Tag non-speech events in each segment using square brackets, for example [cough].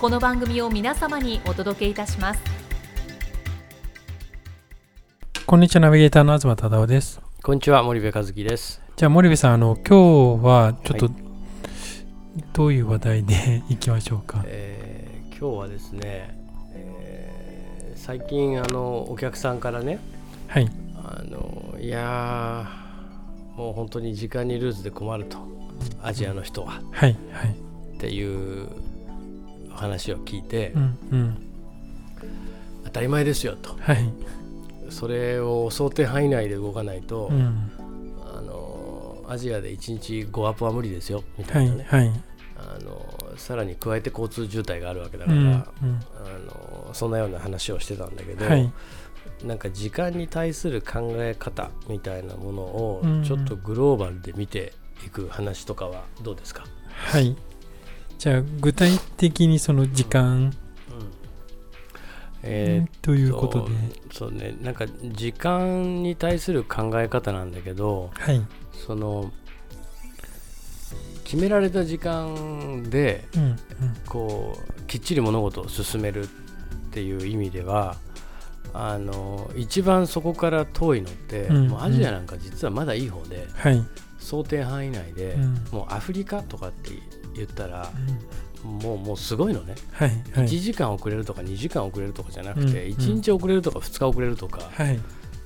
この番組を皆様にお届けいたします。こんにちはナビゲーターの東忠夫です。こんにちは森部和樹です。じゃあ森部さんあの今日はちょっと、はどういう話題で [laughs] いきましょうか？えー今日はですね、えー最近あのお客さんからねはい。あのいやーもう本当に時間にルーズで困るとアジアの人は。はいはい。っていう話を聞いて、うんうん。当たり前ですよと。はい。それを想定範囲内で動かないと、うん。あのアジアで1日5アップは無理ですよみたはいいなね、はい。あのさらに加えて交通渋滞があるわけだから、うんうん。あのそんなような話をしてたんだけど、はい。なんか時間に対する考え方みたいなものをうん。ちょっとグローバルで見ていく話とかはどうですか、はいじゃあ具体的にその時間えーということで？そうね。なんか時間に対する考え方なんだけどはい。その決められた時間でうんうん。こうきっちり物事を進めるっていう意味ではあの一番そこから遠いのって、うん。もうアジアなんか実はまだいい方で、はい。想定範囲内で、うん。もうアフリカとかって言ったらうん。もうもうすごいのね、はいは1い時間遅れるとか2時間遅れるとかじゃなくて、うん1日遅れるとか2日遅れるとか、はい。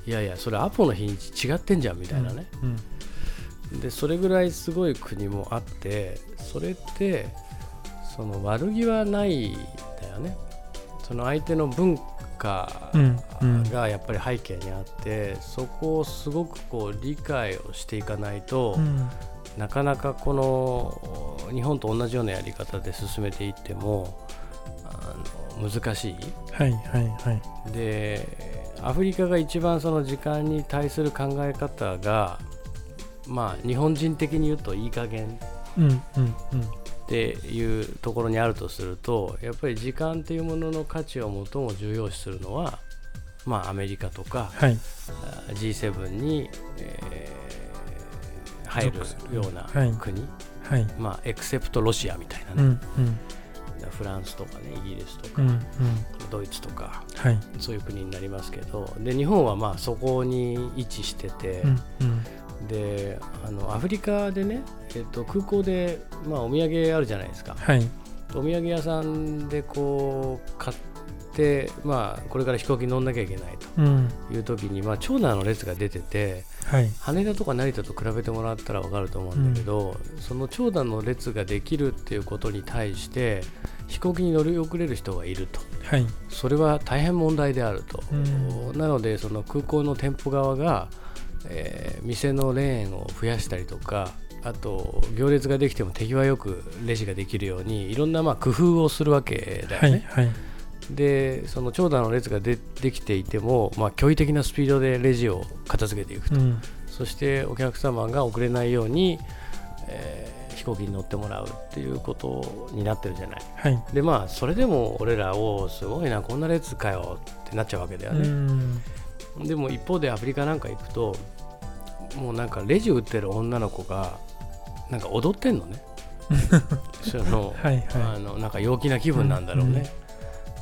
いやいやそれアポの日にち違ってんじゃんみたいなね、うん。でそれぐらいすごい国もあってそれってその悪気はないんだよね。その相手の文化うんうん。がやっぱり背景にあってそこをすごくこう理解をしていかないと、うん。なかなかこの日本と同じようなやり方で進めていってもあの難しい。はいはいはい。でアフリカが一番その時間に対する考え方がまあ日本人的に言うといい加減うんうんうん。っていうところにあるとするとやっぱり時間っていうものの価値を最も重要視するのはまあアメリカとかはい。あ G7 に、えー入るようなはい。国、はい。まあエクセプトロシアみたいなね、うんうん。フランスとかねイギリスとか、うんうん。ドイツとかはい。そういう国になりますけどで日本はまあそこに位置してて、うんうん。であのアフリカでね、えっと、空港で、まあ、お土産あるじゃないですか。はい。お土産屋さんでこう買って、まあ、これから飛行機に乗んなきゃいけないうん。という時に、まあ、長蛇の列が出ててはい。羽田とか成田と比べてもらったら分かると思うんだけど、その長蛇の列ができるっていうことに対して飛行機に乗り遅れる人がいると。はい。それは大変問題であると、うん。なのでその空港の店舗側が、えー店のレーンを増やしたりとかあと行列ができても手際よくレジができるようにいろんなまあ工夫をするわけだよね。はいはいでその長蛇の列がでできていても、まあ、驚異的なスピードでレジを片付けていくと、うん。そしてお客様が遅れないように、えー飛行機に乗ってもらうっていうことになってるじゃない。はい。でまあそれでも俺らをすごいなこんな列かよってなっちゃうわけだようね。ん。でも一方でアフリカなんか行くともうなんかレジ売ってる女の子がなんか踊ってんのね。[laughs] そのはいはい。あのなんか陽気な気分なんだろうね、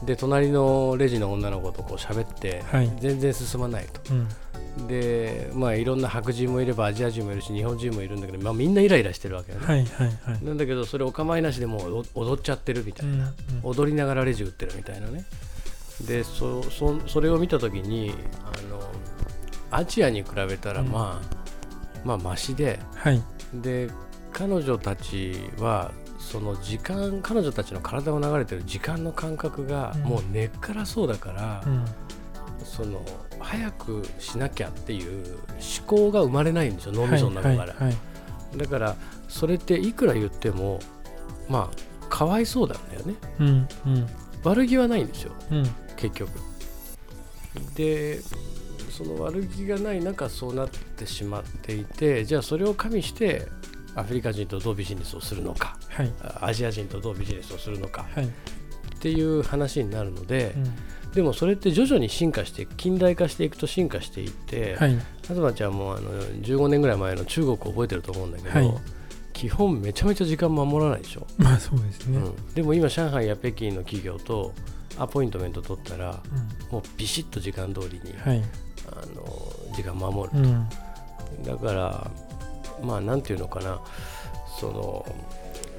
で隣のレジの女の子とこう喋って、はい。全然進まないと。うん。でまあいろんな白人もいればアジア人もいるし日本人もいるんだけど、まあ、みんなイライラしてるわけよね、はいはいはい。なんだけどそれお構いなしでもう踊踊っちゃってるみたいな、うんうん。踊りながらレジ売ってるみたいなね。でそそそれを見た時にあのアジアに比べたらうん。まあ、まあマシで。はい。で彼女たちはその時間彼女たちの体を流れてる時間の感覚がうん。もう根っからそうだから、うん。その早くしなきゃっていう思考が生まれないんですよ脳みその中から、はいはいだからそれっていくら言ってもまあかわいそうなんだよね。うんうん。悪気はないんですようん。結局。でその悪気がない中そうなってしまっていてじゃあそれを加味してアフリカ人とどうビジネスをするのかはい。あアジア人とどうビジネスをするのかはい。っていう話になるので、うん。でもそれって徐々に進化して近代化していくと進化していって、はい。東ちゃんもあの15年ぐらい前の中国を覚えてると思うんだけど、はい。基本めちゃめちゃ時間守らないでしょ、まあそうですね。うん、でも今上海や北京の企業とアポイントメント取ったらうん。もうビシッと時間通りに、はい。あの時間守るうん。だからまあなんていうのかな。その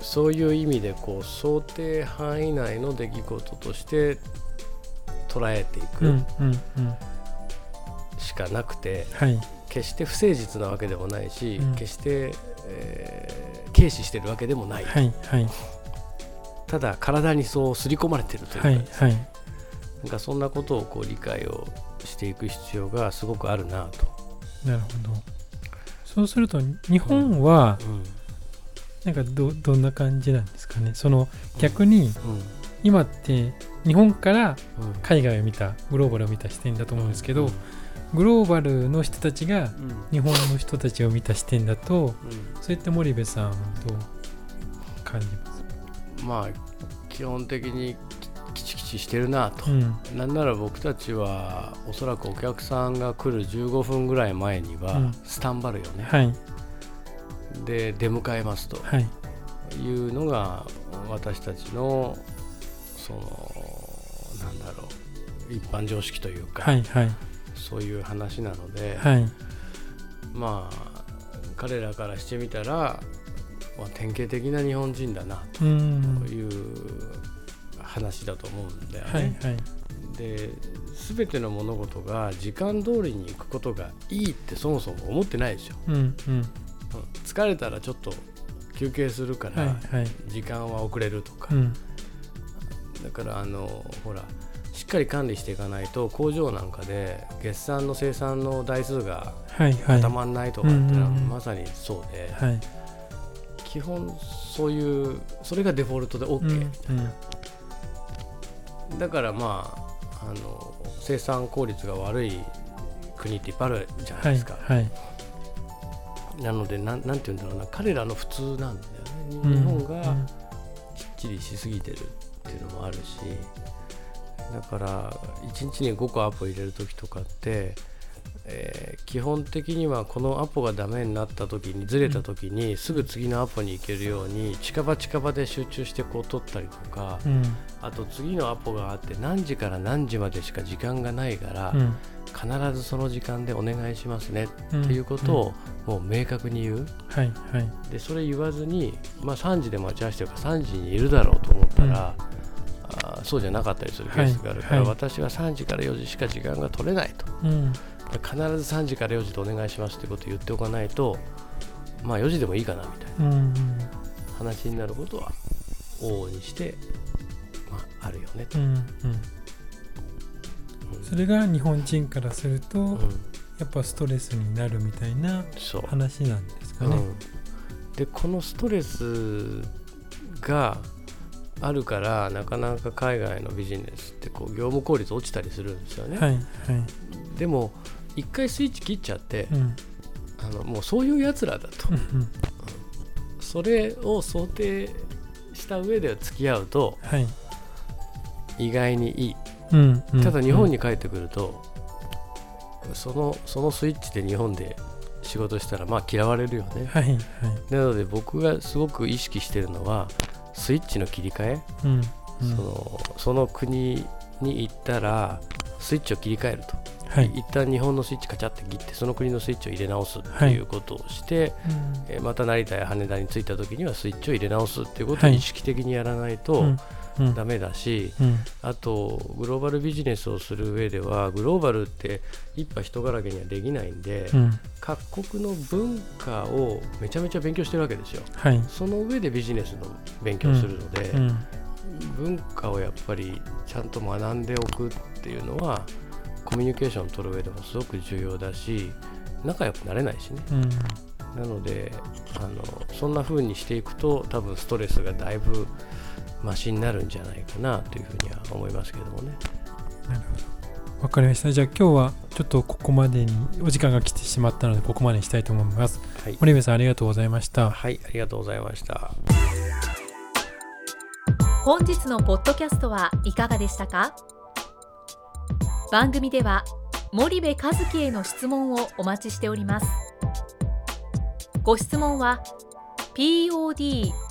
そういう意味でこう想定範囲内の出来事として捉えていうんくうんうんしかなくて、はい。決して不誠実なわけでもないし、うん。決して、えー軽視してるわけでもない、はいはい。ただ体にそう刷り込まれてるというか,、はいはい。なんかそんなことをこう理解をしていく必要がすごくあるなと。なるほど。そうすると日本はうんなんかどどんな感じなんですかね。その逆にうん。今って日本からうん。海外を見たグローバルを見た視点だと思うんですけど、うん。グローバルの人たちがうん。日本の人たちを見た視点だとうん。そういった森部さんはどう感じます？まあ基本的にきちきちしてるなと、うん。なんなら僕たちはおそらくお客さんが来る15分ぐらい前にはうん。スタンバるよね、はいで出迎えますとはい。いうのが私たちのそのなんだろう一般常識というか、はいはい。そういう話なので、はい。まあ彼らからしてみたら、まあ、典型的な日本人だなうん。という話だと思うんだよね。はいはい。で全ての物事が時間通りに行くことがいいってそもそも思ってないですよ。うんうんうん疲れたらちょっと休憩するから、はいはい。時間は遅れるとか、うん。だからあのほらしっかり管理していかないと工場なんかで月産の生産の台数がはいはい。たまんないとかってのはまさにそうで、はい。基本そういうそれがデフォルトで OK、うんうん。だからまああの生産効率が悪い国っていっぱいあるじゃないはいですか、はいなのでなんなんて言うんだろうな。彼らの普通なんだよね。うん。日本がうん。きっちりしすぎてるっていうのもあるしだから1日に5個アポ入れる時とかって、えー基本的にはこのアポがダメになった時にずれた時にすぐ次のアポに行けるように近場近場で集中してこう取ったりとか、うん。あと次のアポがあって何時から何時までしか時間がないから、うん必ずその時間でお願いしますねうんっていうことをもう明確に言う。はいはい。でそれ言わずに、まあ、3時で待ち合わせてるから3時にいるだろうと思ったら、あーそうじゃなかったりするケースがあるから、はいはい。私は3時から4時しか時間が取れないと。うん。必ず3時から4時でお願いしますってことを言っておかないとまあ4時でもいいかなみたいなうんうん。話になることは往々にして、まあ、あるよねと。うんうんうんそれが日本人からするとうん。やっぱストレスになるみたいな話なんですかね。うん、でこのストレスがあるからなかなか海外のビジネスってこう業務効率落ちたりするんですよね、はいはい。でも一回スイッチ切っちゃって、うん。あのもうそういうやつらだと。うん。うん。それを想定した上で付き合うとはい。意外にいいうんうん。ただ日本に帰ってくると、そのそのスイッチで日本で仕事したらまあ嫌われるよね。はいはい。なので僕がすごく意識してるのはスイッチの切り替え、うんうん。そのその国に行ったらスイッチを切り替えると、はい。一旦日本のスイッチカチャって切ってその国のスイッチを入れ直すっていうことをして、えーまた成田や羽田に着いた時にはスイッチを入れ直すっていうことをはい。意識的にやらないと、うんうん。ダメだし、うん。あとグローバルビジネスをする上ではグローバルって一派人柄げにはできないんで、うん。各国の文化をめちゃめちゃ勉強してるわけですよ。はい。その上でビジネスの勉強をするので、うん。文化をやっぱりちゃんと学んでおくっていうのはコミュニケーションを取る上でもすごく重要だし仲良くなれないしね。うん。なのであのそんな風にしていくと多分ストレスがだいぶマシになるんじゃないかなというふうには思いますけどもね。なるほど。わかりました。じゃあ今日はちょっとここまでにお時間が来てしまったのでここまでにしたいと思います。はい、森部さんありがとうございました。はい、ありがとうございました。本日のポッドキャストはいかがでしたか？番組では森部和樹への質問をお待ちしております。ご質問は podcast